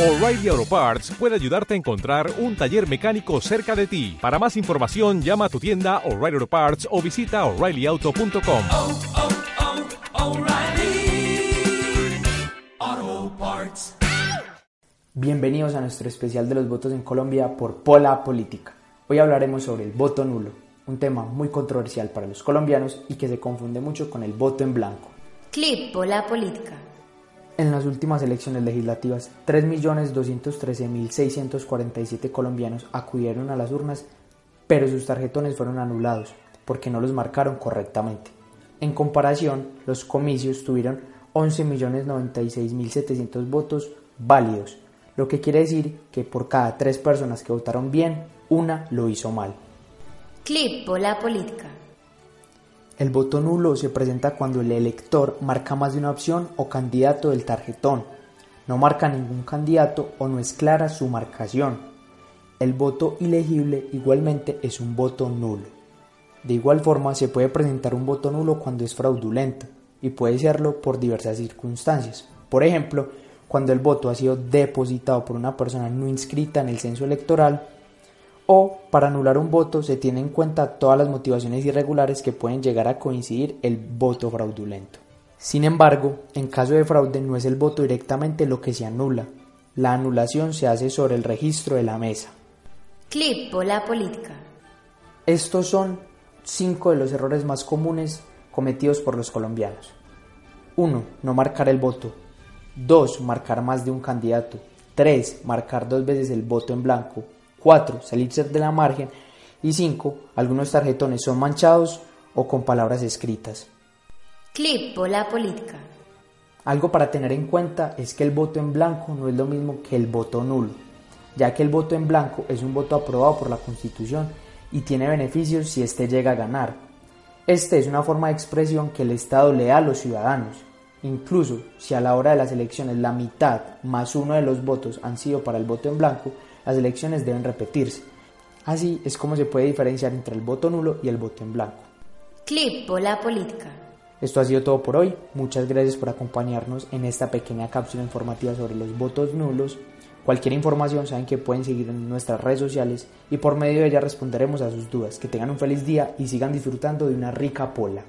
O'Reilly Auto Parts puede ayudarte a encontrar un taller mecánico cerca de ti. Para más información, llama a tu tienda O'Reilly Auto Parts o visita oreillyauto.com. oh, oh, O'Reilly Auto Parts. Bienvenidos a nuestro especial de los votos en Colombia por Pola Política. Hoy hablaremos sobre el voto nulo, un tema muy controversial para los colombianos y que se confunde mucho con el voto en blanco. Clip Pola Política. En las últimas elecciones legislativas, 3.213.647 colombianos acudieron a las urnas, pero sus tarjetones fueron anulados porque no los marcaron correctamente. En comparación, los comicios tuvieron 11.096.700 votos válidos, lo que quiere decir que por cada tres personas que votaron bien, una lo hizo mal. Clip Pola Política. El voto nulo se presenta cuando el elector marca más de una opción o candidato del tarjetón, no marca ningún candidato o no es clara su marcación. El voto ilegible igualmente es un voto nulo. De igual forma se puede presentar un voto nulo cuando es fraudulento y puede serlo por diversas circunstancias. Por ejemplo, cuando el voto ha sido depositado por una persona no inscrita en el censo electoral o para anular un voto se tiene en cuenta todas las motivaciones irregulares que pueden llegar a coincidir el voto fraudulento. Sin embargo, en caso de fraude no es el voto directamente lo que se anula. La anulación se hace sobre el registro de la mesa. Clip Pola Política. Estos son cinco de los errores más comunes cometidos por los colombianos. 1. No marcar el voto. 2. Marcar más de un candidato. 3. Marcar dos veces el voto en blanco. 4. Salirse de la margen. Y 5. Algunos tarjetones son manchados o con palabras escritas. Clip Pola Política. Algo para tener en cuenta es que el voto en blanco no es lo mismo que el voto nulo, ya que el voto en blanco es un voto aprobado por la Constitución y tiene beneficios si éste llega a ganar. Este es una forma de expresión que el Estado le da a los ciudadanos. Incluso si a la hora de las elecciones la mitad más uno de los votos han sido para el voto en blanco, las elecciones deben repetirse. Así es como se puede diferenciar entre el voto nulo y el voto en blanco. Clip Pola Política. Esto ha sido todo por hoy. Muchas gracias por acompañarnos en esta pequeña cápsula informativa sobre los votos nulos. Cualquier información saben que pueden seguir en nuestras redes sociales y por medio de ella responderemos a sus dudas. Que tengan un feliz día y sigan disfrutando de una rica pola.